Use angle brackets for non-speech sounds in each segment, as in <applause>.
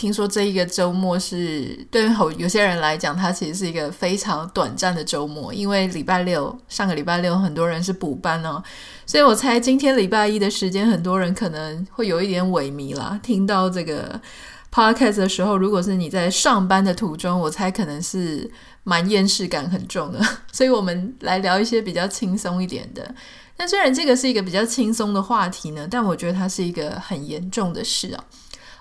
听说这一个周末是对有有些人来讲，它其实是一个非常短暂的周末，因为礼拜六上个礼拜六很多人是补班哦。所以我猜今天礼拜一的时间，很多人可能会有一点萎靡啦。听到这个 podcast 的时候，如果是你在上班的途中，我猜可能是蛮厌世感很重的。所以我们来聊一些比较轻松一点的。那虽然这个是一个比较轻松的话题呢，但我觉得它是一个很严重的事啊。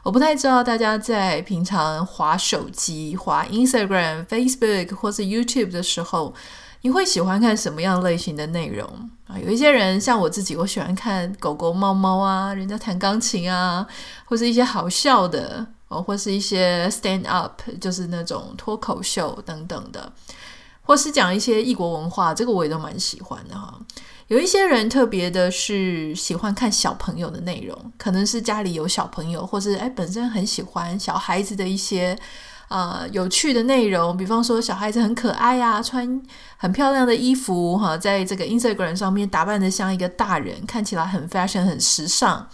我不太知道大家在平常滑手机、滑 Instagram、Facebook 或是 YouTube 的时候，你会喜欢看什么样类型的内容啊？有一些人像我自己，我喜欢看狗狗、猫猫啊，人家弹钢琴啊，或是一些好笑的哦，或是一些 stand up，就是那种脱口秀等等的，或是讲一些异国文化，这个我也都蛮喜欢的哈。有一些人特别的是喜欢看小朋友的内容，可能是家里有小朋友，或是诶本身很喜欢小孩子的一些。呃，有趣的内容，比方说小孩子很可爱呀，穿很漂亮的衣服哈，在这个 Instagram 上面打扮得像一个大人，看起来很 fashion 很时尚，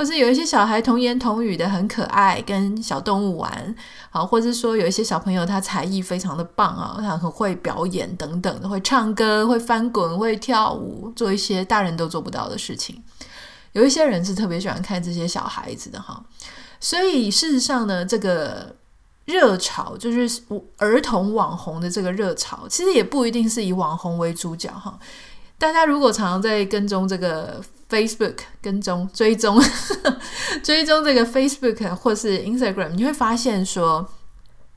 或是有一些小孩童言童语的很可爱，跟小动物玩，好，或者说有一些小朋友他才艺非常的棒啊，他很会表演等等的，会唱歌，会翻滚，会跳舞，做一些大人都做不到的事情。有一些人是特别喜欢看这些小孩子的哈，所以事实上呢，这个。热潮就是儿童网红的这个热潮，其实也不一定是以网红为主角哈。大家如果常常在跟踪这个 Facebook，跟踪追踪 <laughs> 追踪这个 Facebook 或是 Instagram，你会发现说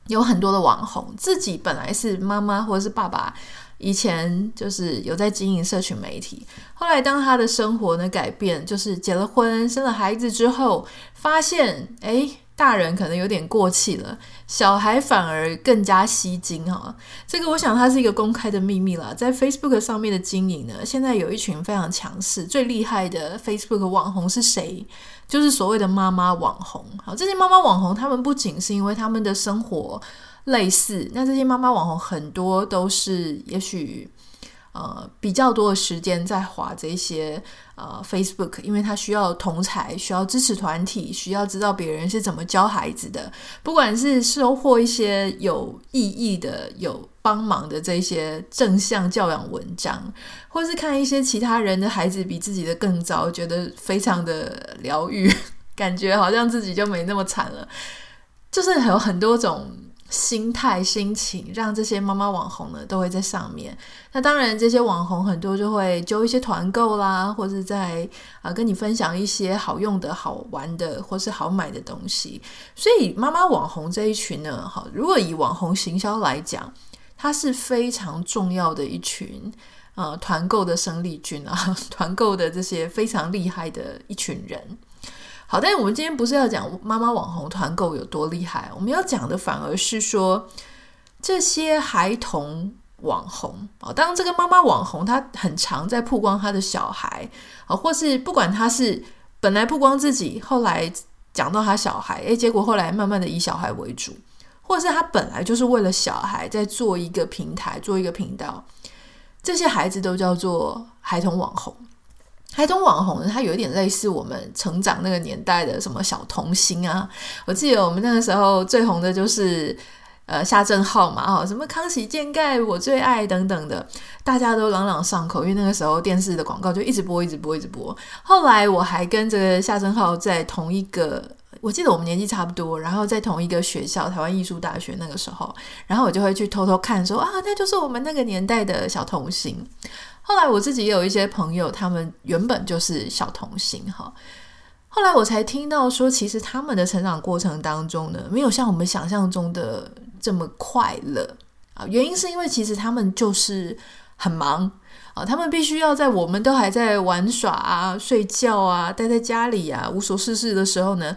有很多的网红自己本来是妈妈或者是爸爸，以前就是有在经营社群媒体，后来当他的生活呢改变，就是结了婚生了孩子之后，发现哎。诶大人可能有点过气了，小孩反而更加吸睛哈。这个我想它是一个公开的秘密啦。在 Facebook 上面的经营呢，现在有一群非常强势、最厉害的 Facebook 网红是谁？就是所谓的妈妈网红。好，这些妈妈网红，他们不仅是因为他们的生活类似，那这些妈妈网红很多都是也许。呃，比较多的时间在划这些呃 Facebook，因为他需要同才，需要支持团体，需要知道别人是怎么教孩子的。不管是收获一些有意义的、有帮忙的这些正向教养文章，或是看一些其他人的孩子比自己的更糟，觉得非常的疗愈，感觉好像自己就没那么惨了。就是有很多种。心态、心情，让这些妈妈网红呢都会在上面。那当然，这些网红很多就会揪一些团购啦，或者在啊、跟你分享一些好用的、好玩的，或是好买的东西。所以，妈妈网红这一群呢，好，如果以网红行销来讲，它是非常重要的一群啊团购的生力军啊，团购的这些非常厉害的一群人。好，但是我们今天不是要讲妈妈网红团购有多厉害，我们要讲的反而是说这些孩童网红啊。当这个妈妈网红，她很常在曝光她的小孩啊，或是不管她是本来曝光自己，后来讲到她小孩，诶，结果后来慢慢的以小孩为主，或是她本来就是为了小孩在做一个平台，做一个频道，这些孩子都叫做孩童网红。孩童网红呢，它有一点类似我们成长那个年代的什么小童星啊。我记得我们那个时候最红的就是呃夏正浩嘛，哦，什么康熙健盖我最爱等等的，大家都朗朗上口。因为那个时候电视的广告就一直播，一直播，一直播。后来我还跟这个夏正浩在同一个，我记得我们年纪差不多，然后在同一个学校台湾艺术大学那个时候，然后我就会去偷偷看说啊，那就是我们那个年代的小童星。后来我自己也有一些朋友，他们原本就是小童星哈。后来我才听到说，其实他们的成长过程当中呢，没有像我们想象中的这么快乐啊。原因是因为其实他们就是很忙啊，他们必须要在我们都还在玩耍啊、睡觉啊、待在家里啊、无所事事的时候呢。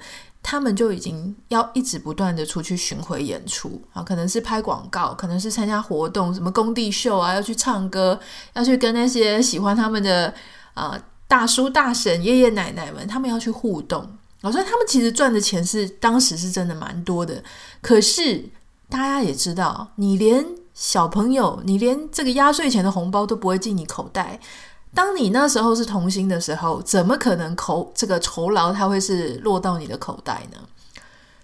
他们就已经要一直不断的出去巡回演出啊，可能是拍广告，可能是参加活动，什么工地秀啊，要去唱歌，要去跟那些喜欢他们的啊大叔大婶、爷爷奶奶们，他们要去互动。所以他们其实赚的钱是当时是真的蛮多的。可是大家也知道，你连小朋友，你连这个压岁钱的红包都不会进你口袋。当你那时候是童星的时候，怎么可能口这个酬劳它会是落到你的口袋呢？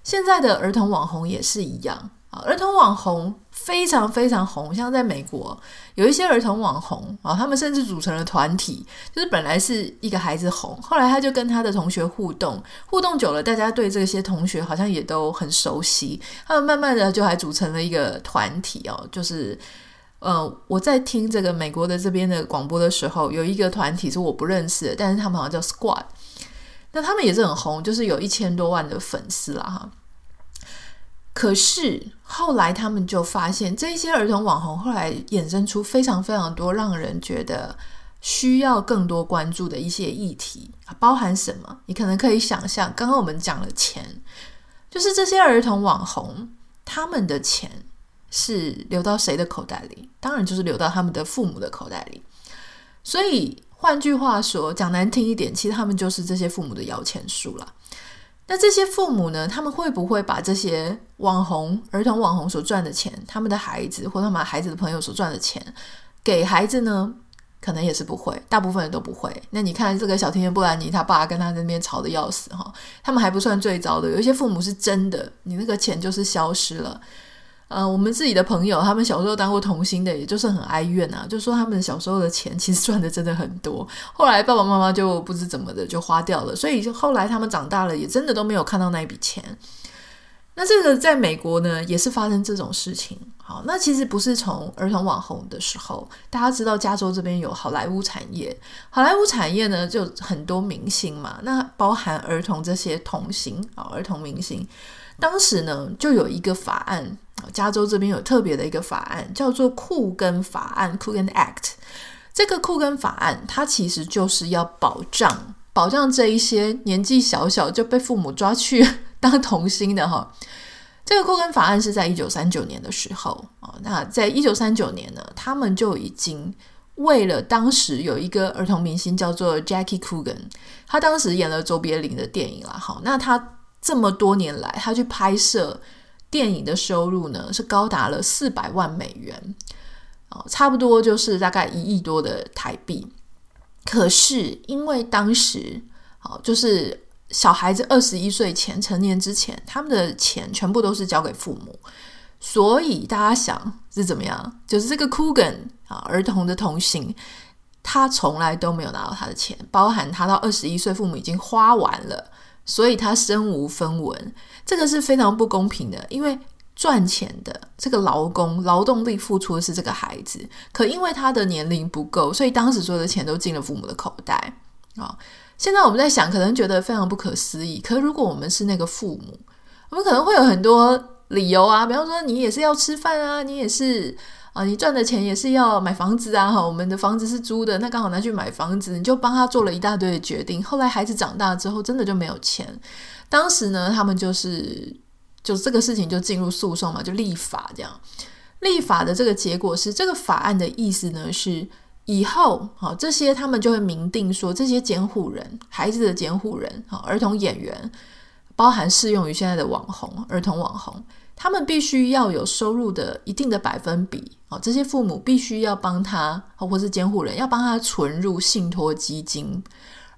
现在的儿童网红也是一样啊，儿童网红非常非常红，像在美国有一些儿童网红啊，他们甚至组成了团体，就是本来是一个孩子红，后来他就跟他的同学互动，互动久了，大家对这些同学好像也都很熟悉，他们慢慢的就还组成了一个团体哦，就是。呃，我在听这个美国的这边的广播的时候，有一个团体是我不认识的，但是他们好像叫 Squad，那他们也是很红，就是有一千多万的粉丝啦哈。可是后来他们就发现，这些儿童网红后来衍生出非常非常多让人觉得需要更多关注的一些议题，包含什么？你可能可以想象，刚刚我们讲了钱，就是这些儿童网红他们的钱。是流到谁的口袋里？当然就是流到他们的父母的口袋里。所以换句话说，讲难听一点，其实他们就是这些父母的摇钱树了。那这些父母呢？他们会不会把这些网红、儿童网红所赚的钱，他们的孩子或他们孩子的朋友所赚的钱给孩子呢？可能也是不会，大部分人都不会。那你看这个小甜甜布兰妮，他爸跟他那边吵得要死哈，他们还不算最糟的，有一些父母是真的，你那个钱就是消失了。呃，我们自己的朋友，他们小时候当过童星的，也就是很哀怨啊，就说他们小时候的钱其实赚的真的很多，后来爸爸妈妈就不知怎么的就花掉了，所以就后来他们长大了，也真的都没有看到那一笔钱。那这个在美国呢，也是发生这种事情。好，那其实不是从儿童网红的时候，大家知道加州这边有好莱坞产业，好莱坞产业呢就很多明星嘛，那包含儿童这些童星啊，儿童明星。当时呢，就有一个法案，加州这边有特别的一个法案，叫做库根法案 （Coogan Act）。这个库根法案，它其实就是要保障保障这一些年纪小小就被父母抓去 <laughs> 当童星的哈。这个库根法案是在一九三九年的时候啊，那在一九三九年呢，他们就已经为了当时有一个儿童明星叫做 Jackie Coogan，他当时演了卓别林的电影啦，好，那他。这么多年来，他去拍摄电影的收入呢，是高达了四百万美元，哦，差不多就是大概一亿多的台币。可是因为当时，哦，就是小孩子二十一岁前成年之前，他们的钱全部都是交给父母，所以大家想是怎么样？就是这个 Coogan 啊，儿童的童星，他从来都没有拿到他的钱，包含他到二十一岁，父母已经花完了。所以他身无分文，这个是非常不公平的。因为赚钱的这个劳工劳动力付出的是这个孩子，可因为他的年龄不够，所以当时所有的钱都进了父母的口袋啊、现在我们在想，可能觉得非常不可思议。可如果我们是那个父母，我们可能会有很多理由啊，比方说你也是要吃饭啊，你也是。啊，你赚的钱也是要买房子啊！哈，我们的房子是租的，那刚好拿去买房子，你就帮他做了一大堆的决定。后来孩子长大之后，真的就没有钱。当时呢，他们就是就这个事情就进入诉讼嘛，就立法这样。立法的这个结果是，这个法案的意思呢是，以后好这些他们就会明定说，这些监护人，孩子的监护人，哈儿童演员，包含适用于现在的网红，儿童网红。他们必须要有收入的一定的百分比哦，这些父母必须要帮他，或是监护人要帮他存入信托基金，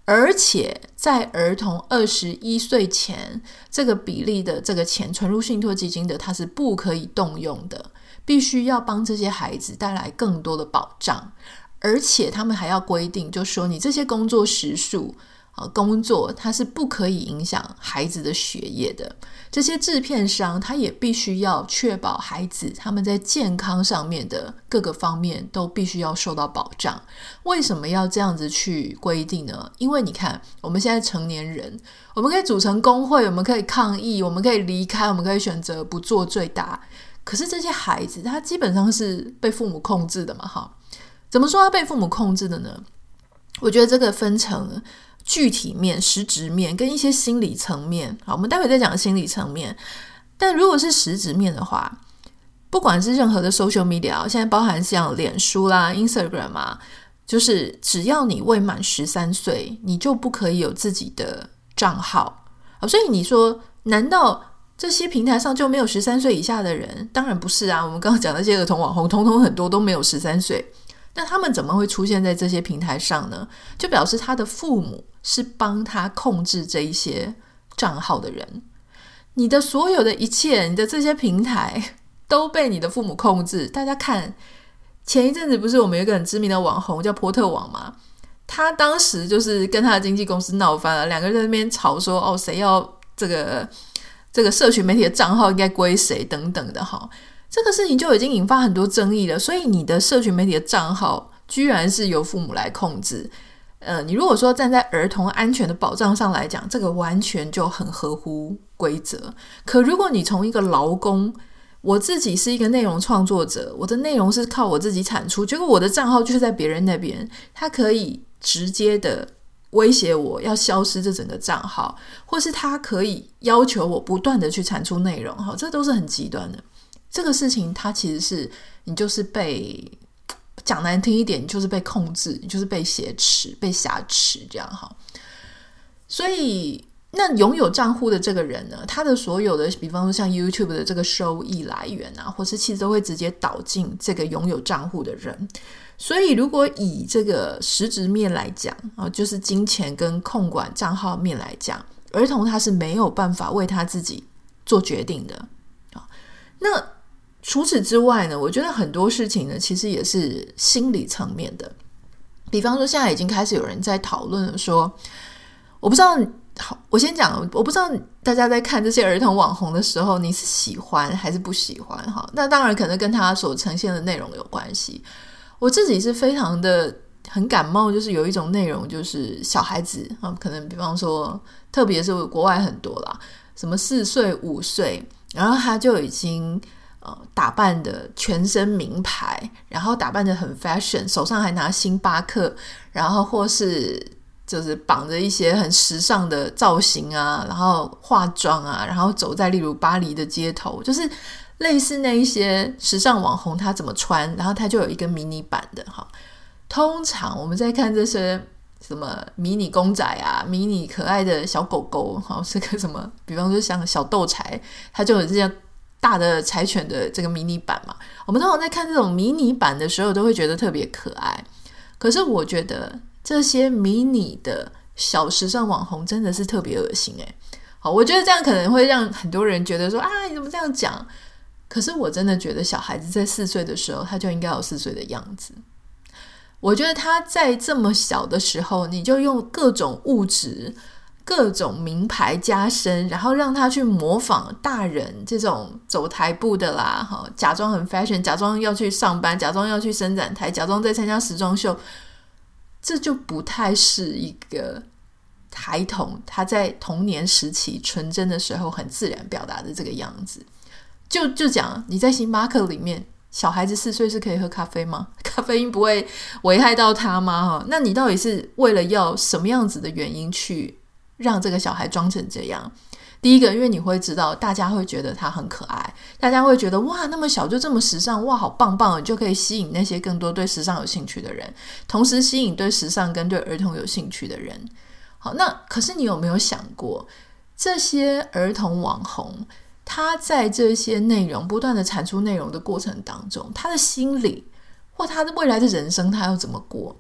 而且在儿童二十一岁前，这个比例的这个钱存入信托基金的，他是不可以动用的，必须要帮这些孩子带来更多的保障，而且他们还要规定，就说你这些工作时数。啊，工作它是不可以影响孩子的学业的。这些制片商他也必须要确保孩子他们在健康上面的各个方面都必须要受到保障。为什么要这样子去规定呢？因为你看，我们现在成年人，我们可以组成工会，我们可以抗议，我们可以离开，我们可以选择不做最大。可是这些孩子，他基本上是被父母控制的嘛？哈，怎么说他被父母控制的呢？我觉得这个分成。具体面、实质面跟一些心理层面，好，我们待会再讲心理层面。但如果是实质面的话，不管是任何的 social media，现在包含像脸书啦、Instagram 啊，就是只要你未满十三岁，你就不可以有自己的账号，啊。所以你说，难道这些平台上就没有十三岁以下的人？当然不是啊。我们刚刚讲那些儿童网红，通通很多都没有十三岁。那他们怎么会出现在这些平台上呢？就表示他的父母是帮他控制这一些账号的人。你的所有的一切，你的这些平台都被你的父母控制。大家看，前一阵子不是我们有一个很知名的网红叫波特网吗？他当时就是跟他的经纪公司闹翻了，两个人在那边吵说：“哦，谁要这个这个社群媒体的账号应该归谁等等的。”哈。这个事情就已经引发很多争议了，所以你的社群媒体的账号居然是由父母来控制。呃，你如果说站在儿童安全的保障上来讲，这个完全就很合乎规则。可如果你从一个劳工，我自己是一个内容创作者，我的内容是靠我自己产出，结果我的账号就是在别人那边，他可以直接的威胁我要消失这整个账号，或是他可以要求我不断的去产出内容，哈，这都是很极端的。这个事情，它其实是你就是被讲难听一点，你就是被控制，你就是被挟持、被挟持这样哈。所以，那拥有账户的这个人呢，他的所有的，比方说像 YouTube 的这个收益来源啊，或是其实都会直接导进这个拥有账户的人。所以，如果以这个实质面来讲啊，就是金钱跟控管账号面来讲，儿童他是没有办法为他自己做决定的啊。那除此之外呢，我觉得很多事情呢，其实也是心理层面的。比方说，现在已经开始有人在讨论了，说，我不知道，好，我先讲，我不知道大家在看这些儿童网红的时候，你是喜欢还是不喜欢？哈，那当然可能跟他所呈现的内容有关系。我自己是非常的很感冒，就是有一种内容，就是小孩子啊，可能比方说，特别是国外很多啦，什么四岁、五岁，然后他就已经。呃，打扮的全身名牌，然后打扮的很 fashion，手上还拿星巴克，然后或是就是绑着一些很时尚的造型啊，然后化妆啊，然后走在例如巴黎的街头，就是类似那一些时尚网红他怎么穿，然后他就有一个迷你版的哈。通常我们在看这些什么迷你公仔啊，迷你可爱的小狗狗，哈，是个什么？比方说像小豆柴，他就有这样。大的柴犬的这个迷你版嘛，我们通常在看这种迷你版的时候，都会觉得特别可爱。可是我觉得这些迷你的小时尚网红真的是特别恶心诶。好，我觉得这样可能会让很多人觉得说啊，你怎么这样讲？可是我真的觉得小孩子在四岁的时候，他就应该有四岁的样子。我觉得他在这么小的时候，你就用各种物质。各种名牌加身，然后让他去模仿大人这种走台步的啦，哈，假装很 fashion，假装要去上班，假装要去伸展台，假装在参加时装秀，这就不太是一个孩童他在童年时期纯真的时候很自然表达的这个样子。就就讲你在星巴克里面，小孩子四岁是可以喝咖啡吗？<laughs> 咖啡因不会危害到他吗？哈，那你到底是为了要什么样子的原因去？让这个小孩装成这样，第一个，因为你会知道，大家会觉得他很可爱，大家会觉得哇，那么小就这么时尚，哇，好棒棒，就可以吸引那些更多对时尚有兴趣的人，同时吸引对时尚跟对儿童有兴趣的人。好，那可是你有没有想过，这些儿童网红，他在这些内容不断的产出内容的过程当中，他的心理或他的未来的人生，他要怎么过？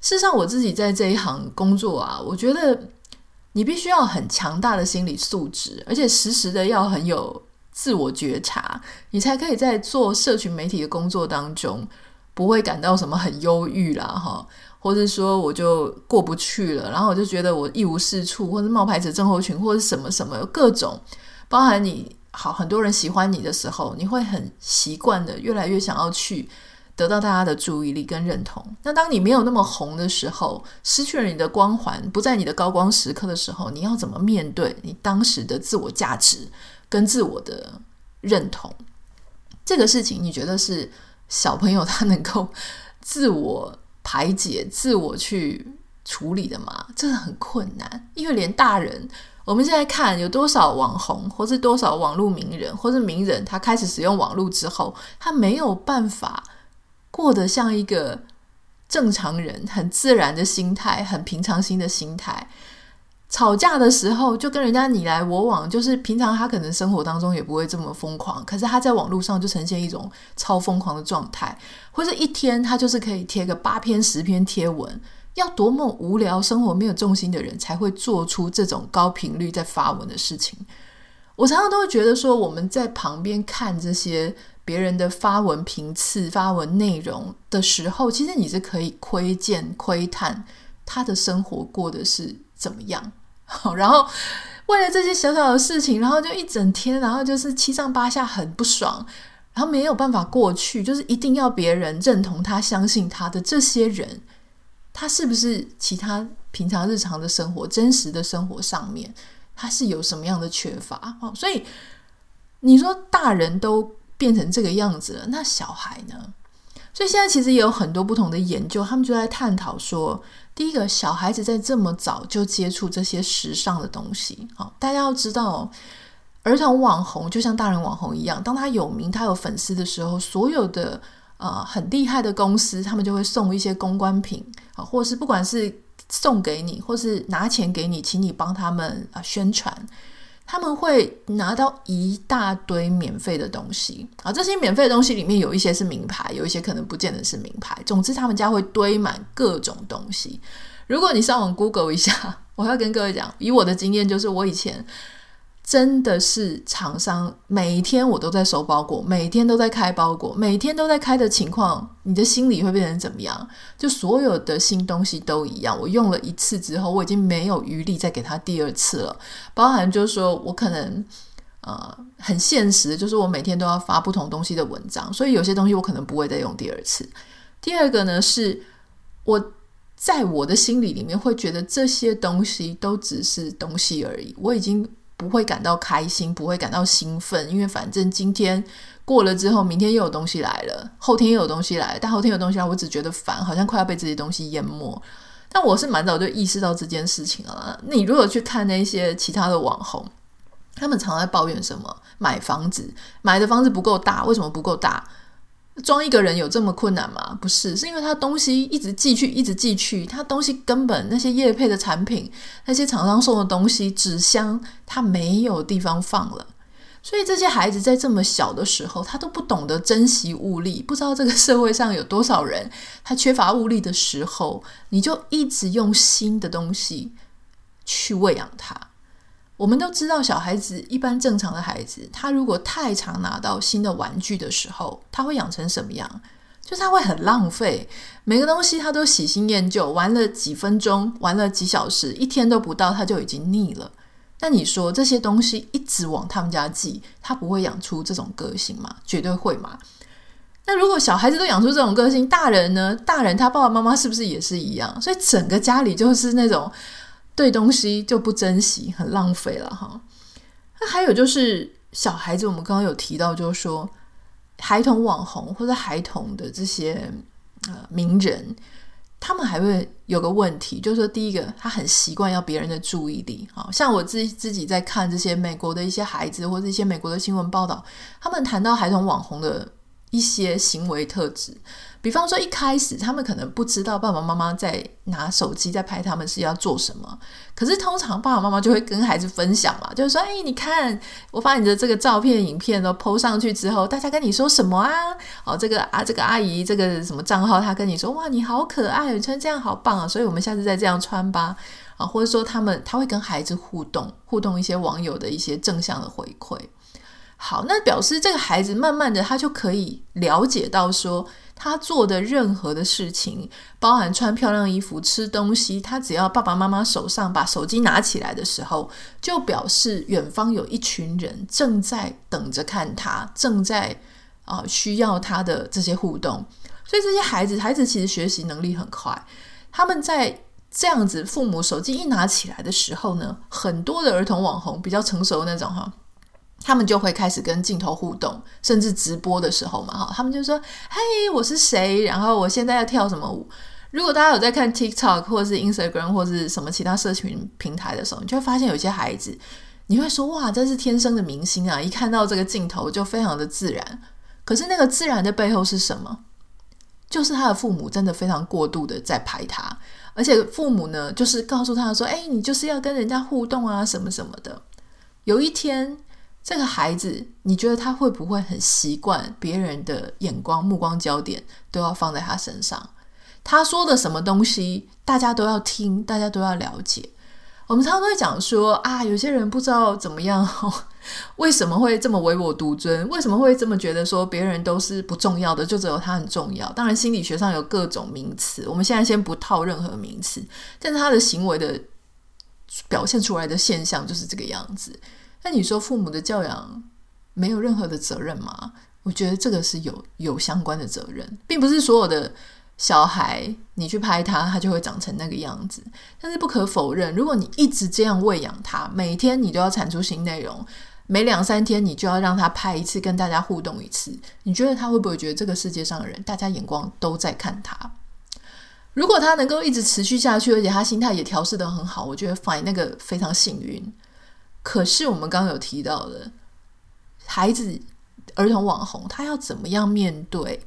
事实上，我自己在这一行工作啊，我觉得。你必须要很强大的心理素质，而且时时的要很有自我觉察，你才可以在做社群媒体的工作当中不会感到什么很忧郁啦，哈，或者说我就过不去了，然后我就觉得我一无是处，或者冒牌者症候群，或者什么什么各种，包含你好很多人喜欢你的时候，你会很习惯的越来越想要去。得到大家的注意力跟认同。那当你没有那么红的时候，失去了你的光环，不在你的高光时刻的时候，你要怎么面对你当时的自我价值跟自我的认同？这个事情，你觉得是小朋友他能够自我排解、自我去处理的吗？这很困难，因为连大人，我们现在看有多少网红，或是多少网络名人，或是名人，他开始使用网络之后，他没有办法。过得像一个正常人，很自然的心态，很平常心的心态。吵架的时候就跟人家你来我往，就是平常他可能生活当中也不会这么疯狂，可是他在网络上就呈现一种超疯狂的状态，或者一天他就是可以贴个八篇十篇贴文，要多么无聊、生活没有重心的人才会做出这种高频率在发文的事情。我常常都会觉得说，我们在旁边看这些别人的发文频次、发文内容的时候，其实你是可以窥见、窥探他的生活过的是怎么样？好，<laughs> 然后为了这些小小的事情，然后就一整天，然后就是七上八下，很不爽，然后没有办法过去，就是一定要别人认同他、相信他的这些人，他是不是其他平常日常的生活、真实的生活上面，他是有什么样的缺乏？哦，所以你说大人都变成这个样子了，那小孩呢？所以现在其实也有很多不同的研究，他们就在探讨说，第一个，小孩子在这么早就接触这些时尚的东西，好，大家要知道，儿童网红就像大人网红一样，当他有名、他有粉丝的时候，所有的呃很厉害的公司，他们就会送一些公关品啊，或是不管是送给你，或是拿钱给你，请你帮他们啊宣传。他们会拿到一大堆免费的东西啊，这些免费的东西里面有一些是名牌，有一些可能不见得是名牌。总之，他们家会堆满各种东西。如果你上网 Google 一下，<laughs> 我要跟各位讲，以我的经验，就是我以前。真的是厂商每天我都在收包裹，每天都在开包裹，每天都在开的情况，你的心里会变成怎么样？就所有的新东西都一样，我用了一次之后，我已经没有余力再给他第二次了。包含就是说我可能呃很现实，就是我每天都要发不同东西的文章，所以有些东西我可能不会再用第二次。第二个呢，是我在我的心里里面会觉得这些东西都只是东西而已，我已经。不会感到开心，不会感到兴奋，因为反正今天过了之后，明天又有东西来了，后天又有东西来，但后天有东西来，我只觉得烦，好像快要被这些东西淹没。但我是蛮早就意识到这件事情了。你如果去看那些其他的网红，他们常在抱怨什么？买房子，买的房子不够大，为什么不够大？装一个人有这么困难吗？不是，是因为他东西一直寄去，一直寄去，他东西根本那些业配的产品，那些厂商送的东西，纸箱他没有地方放了，所以这些孩子在这么小的时候，他都不懂得珍惜物力，不知道这个社会上有多少人他缺乏物力的时候，你就一直用新的东西去喂养他。我们都知道，小孩子一般正常的孩子，他如果太常拿到新的玩具的时候，他会养成什么样？就是他会很浪费，每个东西他都喜新厌旧，玩了几分钟，玩了几小时，一天都不到，他就已经腻了。那你说这些东西一直往他们家寄，他不会养出这种个性吗？绝对会嘛。那如果小孩子都养出这种个性，大人呢？大人他爸爸妈妈是不是也是一样？所以整个家里就是那种。对东西就不珍惜，很浪费了哈。那还有就是小孩子，我们刚刚有提到，就是说孩童网红或者孩童的这些呃名人，他们还会有个问题，就是说第一个，他很习惯要别人的注意力。好像我自自己在看这些美国的一些孩子或者一些美国的新闻报道，他们谈到孩童网红的一些行为特质。比方说，一开始他们可能不知道爸爸妈妈在拿手机在拍他们是要做什么，可是通常爸爸妈妈就会跟孩子分享嘛，就是说：“哎，你看，我把你的这个照片、影片都 po 上去之后，大家跟你说什么啊？哦，这个啊，这个阿姨，这个什么账号，他跟你说，哇，你好可爱，你穿这样好棒啊！所以我们下次再这样穿吧。啊，或者说他们他会跟孩子互动，互动一些网友的一些正向的回馈。好，那表示这个孩子慢慢的他就可以了解到说。他做的任何的事情，包含穿漂亮衣服、吃东西，他只要爸爸妈妈手上把手机拿起来的时候，就表示远方有一群人正在等着看他，正在啊、需要他的这些互动。所以这些孩子，孩子其实学习能力很快。他们在这样子，父母手机一拿起来的时候呢，很多的儿童网红比较成熟的那种哈。他们就会开始跟镜头互动，甚至直播的时候嘛，哈，他们就说：“嘿，我是谁？然后我现在要跳什么舞？”如果大家有在看 TikTok 或是 Instagram 或是什么其他社群平台的时候，你就会发现有些孩子，你会说：“哇，这是天生的明星啊！”一看到这个镜头就非常的自然。可是那个自然的背后是什么？就是他的父母真的非常过度的在排他，而且父母呢，就是告诉他说：“哎，你就是要跟人家互动啊，什么什么的。”有一天，这个孩子，你觉得他会不会很习惯别人的眼光、目光焦点都要放在他身上？他说的什么东西，大家都要听，大家都要了解。我们常常都会讲说啊，有些人不知道怎么样，为什么会这么唯我独尊？为什么会这么觉得说别人都是不重要的，就只有他很重要？当然，心理学上有各种名词，我们现在先不套任何名词，但是他的行为的表现出来的现象就是这个样子。那你说父母的教养没有任何的责任吗？我觉得这个是有有相关的责任，并不是所有的。小孩，你去拍他，他就会长成那个样子。但是不可否认，如果你一直这样喂养他，每天你都要产出新内容，每两三天你就要让他拍一次，跟大家互动一次，你觉得他会不会觉得这个世界上的人，大家眼光都在看他？如果他能够一直持续下去，而且他心态也调试得很好，我觉得 fine，那个非常幸运。可是我们刚刚有提到的，孩子、儿童网红，他要怎么样面对？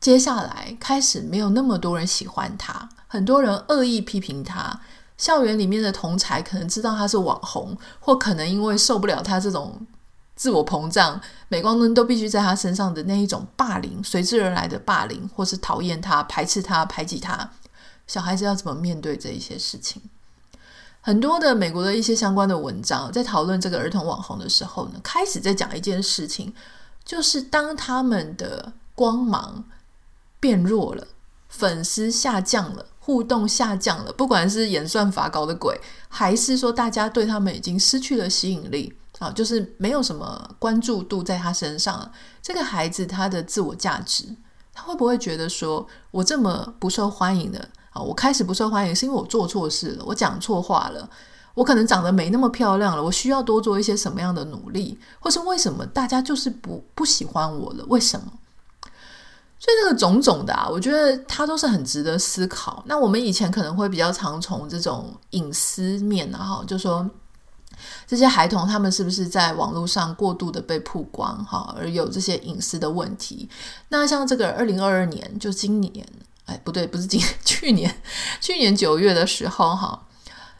接下来开始没有那么多人喜欢他，很多人恶意批评他。校园里面的同才可能知道他是网红，或可能因为受不了他这种自我膨胀、镁光灯都必须在他身上的那一种霸凌，随之而来的霸凌，或是讨厌他、排斥他、排挤他。小孩子要怎么面对这一些事情？很多的美国的一些相关的文章在讨论这个儿童网红的时候呢，开始在讲一件事情，就是当他们的光芒。变弱了，粉丝下降了，互动下降了。不管是演算法搞的鬼，还是说大家对他们已经失去了吸引力啊，就是没有什么关注度在他身上了。这个孩子他的自我价值，他会不会觉得说，我这么不受欢迎的啊？我开始不受欢迎是因为我做错事了，我讲错话了，我可能长得没那么漂亮了，我需要多做一些什么样的努力，或是为什么大家就是不不喜欢我了？为什么？所以这个种种的啊，我觉得它都是很值得思考。那我们以前可能会比较常从这种隐私面啊，哈，就说这些孩童他们是不是在网络上过度的被曝光，哈，而有这些隐私的问题。那像这个二零二二年，就今年，哎，不对，不是今，<laughs> 去年，去年九月的时候，哈，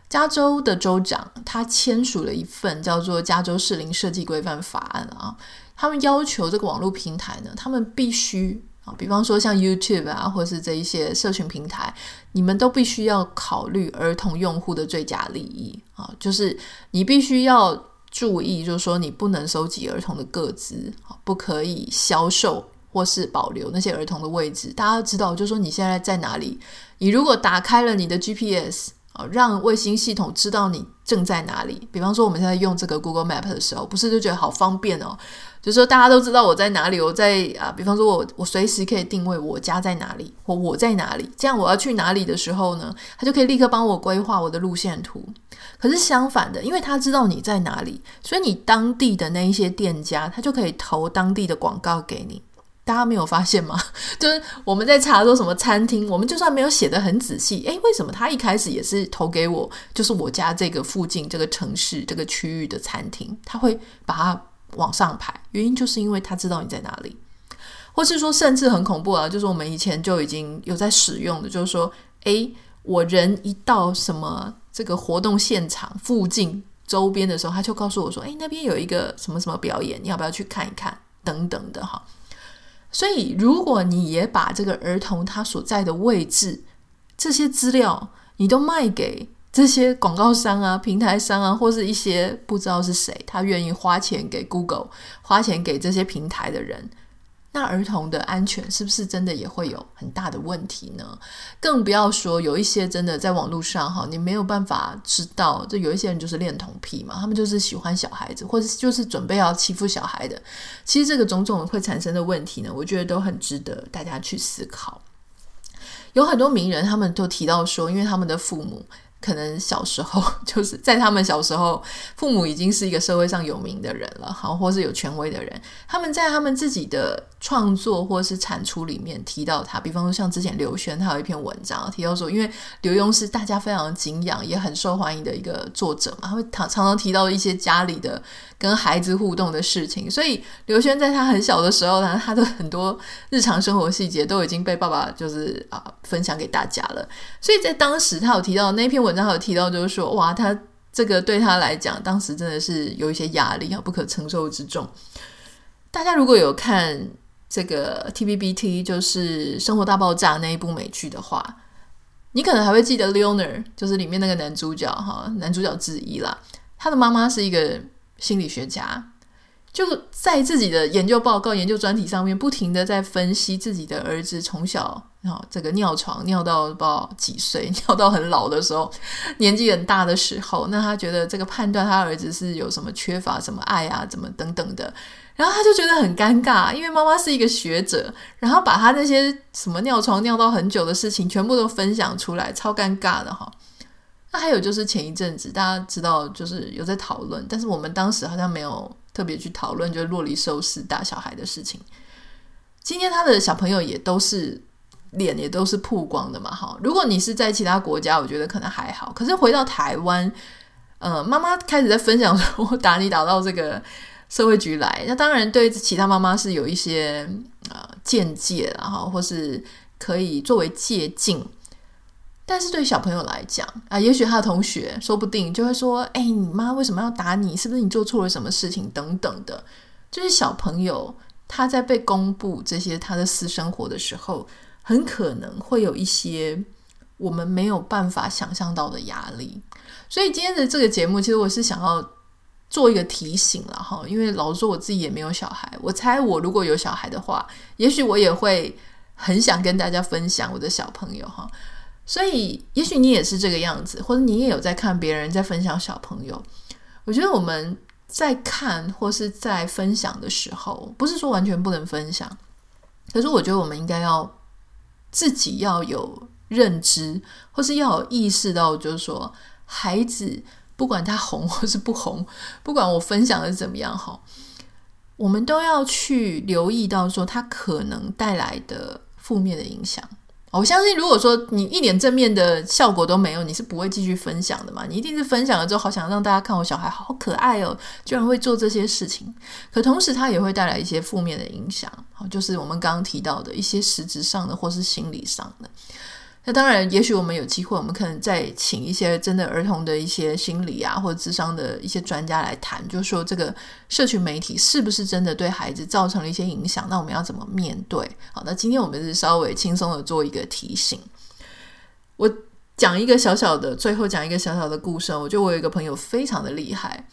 加州的州长他签署了一份叫做《加州适龄设计规范法案》啊，他们要求这个网络平台呢，他们必须啊。比方说像 YouTube 啊，或是这一些社群平台，你们都必须要考虑儿童用户的最佳利益啊，就是你必须要注意，就是说你不能收集儿童的个资，不可以销售或是保留那些儿童的位置。大家要知道，就是说你现在在哪里，你如果打开了你的 GPS 啊，让卫星系统知道你正在哪里。比方说我们现在用这个 Google Map 的时候，不是就觉得好方便哦。就是说，大家都知道我在哪里，我在啊，比方说我我随时可以定位我家在哪里，或我在哪里，这样我要去哪里的时候呢，他就可以立刻帮我规划我的路线图。可是相反的，因为他知道你在哪里，所以你当地的那一些店家，他就可以投当地的广告给你。大家没有发现吗？<laughs> 就是我们在查说什么餐厅，我们就算没有写得很仔细，诶，为什么他一开始也是投给我，就是我家这个附近这个城市这个区域的餐厅，他会把它。往上排，原因就是因为他知道你在哪里，或是说甚至很恐怖啊，就是我们以前就已经有在使用的，就是说，诶，我人一到什么这个活动现场附近周边的时候，他就告诉我说，诶，那边有一个什么什么表演，你要不要去看一看？等等的哈。所以，如果你也把这个儿童他所在的位置这些资料，你都卖给。这些广告商啊、平台商啊，或是一些不知道是谁，他愿意花钱给 Google、花钱给这些平台的人，那儿童的安全是不是真的也会有很大的问题呢？更不要说有一些真的在网络上哈，你没有办法知道，就有一些人就是恋童癖嘛，他们就是喜欢小孩子，或者就是准备要欺负小孩的。其实这个种种会产生的问题呢，我觉得都很值得大家去思考。有很多名人他们都提到说，因为他们的父母。可能小时候 <laughs> 就是在他们小时候，父母已经是一个社会上有名的人了，好，或是有权威的人。他们在他们自己的创作或是产出里面提到他，比方说像之前刘轩，他有一篇文章提到说，因为刘墉是大家非常敬仰也很受欢迎的一个作者嘛，他会常常常提到一些家里的跟孩子互动的事情。所以刘轩在他很小的时候呢，他的很多日常生活细节都已经被爸爸就是啊分享给大家了。所以在当时他有提到那篇文章，有提到就是说，哇，他这个对他来讲，当时真的是有一些压力啊，不可承受之重。大家如果有看这个 TVBT，就是《生活大爆炸》那一部美剧的话，你可能还会记得 Leonard，就是里面那个男主角哈，男主角之一啦。他的妈妈是一个心理学家，就在自己的研究报告、研究专题上面，不停的在分析自己的儿子从小啊这个尿床尿到不知道几岁，<laughs> 尿到很老的时候，年纪很大的时候，那他觉得这个判断他儿子是有什么缺乏什么爱啊，怎么等等的。然后他就觉得很尴尬，因为妈妈是一个学者，然后把他那些什么尿床尿到很久的事情全部都分享出来，超尴尬的哈。那还有就是前一阵子大家知道，就是有在讨论，但是我们当时好像没有特别去讨论，就是酪梨寿司打小孩的事情。今天他的小朋友也都是脸也都是曝光的嘛，哈。如果你是在其他国家，我觉得可能还好。可是回到台湾，呃，妈妈开始在分享说，我打你打到这个。社会局来，那当然对其他妈妈是有一些呃见解，然后或是可以作为借镜。但是对小朋友来讲啊，也许他的同学说不定就会说：“哎，你妈为什么要打你？是不是你做错了什么事情？”等等的。就是小朋友他在被公布这些他的私生活的时候，很可能会有一些我们没有办法想象到的压力。所以今天的这个节目，其实我是想要。做一个提醒了哈，因为老实说我自己也没有小孩，我猜我如果有小孩的话，也许我也会很想跟大家分享我的小朋友哈。所以，也许你也是这个样子，或者你也有在看别人在分享小朋友。我觉得我们在看或是在分享的时候，不是说完全不能分享，可是我觉得我们应该要自己要有认知，或是要有意识到，就是说孩子。不管他红或是不红，不管我分享的怎么样哈，我们都要去留意到说他可能带来的负面的影响。我相信，如果说你一点正面的效果都没有，你是不会继续分享的嘛。你一定是分享了之后，好想让大家看我小孩好可爱哦，居然会做这些事情。可同时，它也会带来一些负面的影响，好就是我们刚刚提到的一些实质上的或是心理上的。那当然，也许我们有机会，我们可能再请一些真的儿童的一些心理啊，或者智商的一些专家来谈，就说这个社群媒体是不是真的对孩子造成了一些影响？那我们要怎么面对？好，那今天我们是稍微轻松的做一个提醒。我讲一个小小的，最后讲一个小小的故事。我觉得我有一个朋友非常的厉害，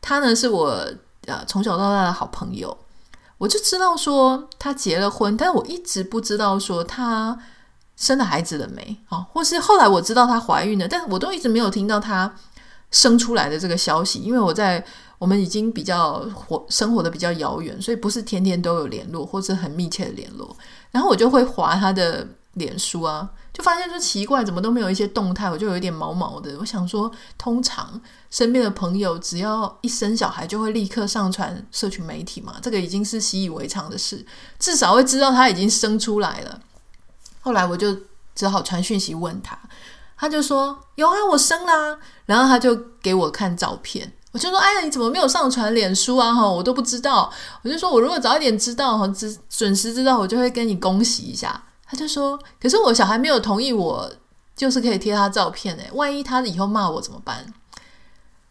他呢是我呃从小到大的好朋友，我就知道说他结了婚，但我一直不知道说他。生了孩子了没？啊，或是后来我知道她怀孕了，但是我都一直没有听到她生出来的这个消息，因为我在我们已经比较活生活的比较遥远，所以不是天天都有联络或者很密切的联络。然后我就会划她的脸书啊，就发现说奇怪，怎么都没有一些动态，我就有一点毛毛的。我想说，通常身边的朋友只要一生小孩，就会立刻上传社群媒体嘛，这个已经是习以为常的事，至少会知道她已经生出来了。后来我就只好传讯息问他，他就说有啊，我生啦。然后他就给我看照片，我就说哎呀，你怎么没有上传脸书啊？哈，我都不知道。我就说我如果早一点知道，哈，准准时知道，我就会跟你恭喜一下。他就说，可是我小孩没有同意我，就是可以贴他照片诶，万一他以后骂我怎么办？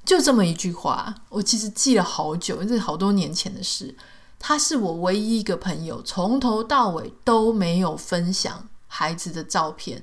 就这么一句话，我其实记了好久，因为好多年前的事。他是我唯一一个朋友，从头到尾都没有分享。孩子的照片，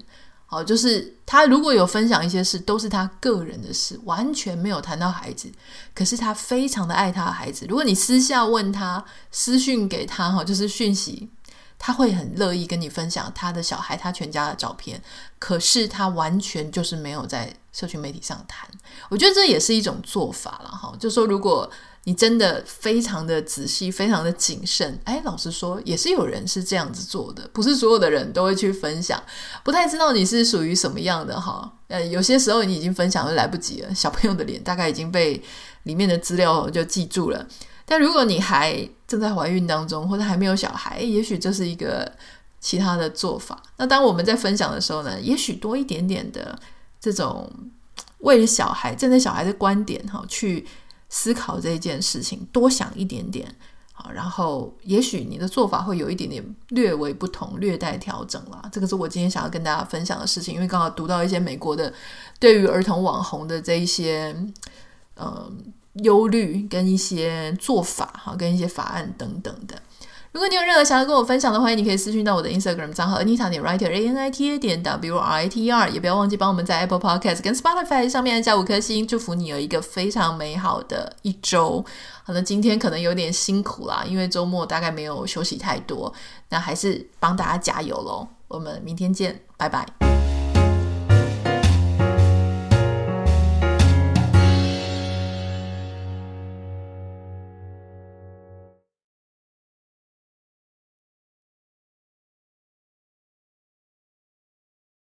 好，就是他如果有分享一些事，都是他个人的事，完全没有谈到孩子。可是他非常的爱他的孩子。如果你私下问他，私讯给他，哈，就是讯息，他会很乐意跟你分享他的小孩、他全家的照片。可是他完全就是没有在社群媒体上谈。我觉得这也是一种做法了，哈，就说如果。你真的非常的仔细，非常的谨慎。哎，老实说，也是有人是这样子做的，不是所有的人都会去分享。不太知道你是属于什么样的哈。呃，有些时候你已经分享都来不及了，小朋友的脸大概已经被里面的资料就记住了。但如果你还正在怀孕当中，或者还没有小孩，也许这是一个其他的做法。那当我们在分享的时候呢，也许多一点点的这种为了小孩，站在小孩的观点哈去。思考这件事情，多想一点点啊。然后也许你的做法会有一点点略微不同，略带调整啦。这个是我今天想要跟大家分享的事情，因为刚好读到一些美国的对于儿童网红的这一些嗯忧虑跟一些做法哈，跟一些法案等等的。如果你有任何想要跟我分享的，欢迎你可以私讯到我的 Instagram 账号 Anita 点 Writer A N I T A 点 writr 也不要忘记帮我们在 Apple Podcast 跟 Spotify 上面加五颗星，祝福你有一个非常美好的一周。好的，今天可能有点辛苦啦，因为周末大概没有休息太多，那还是帮大家加油喽。我们明天见，拜拜。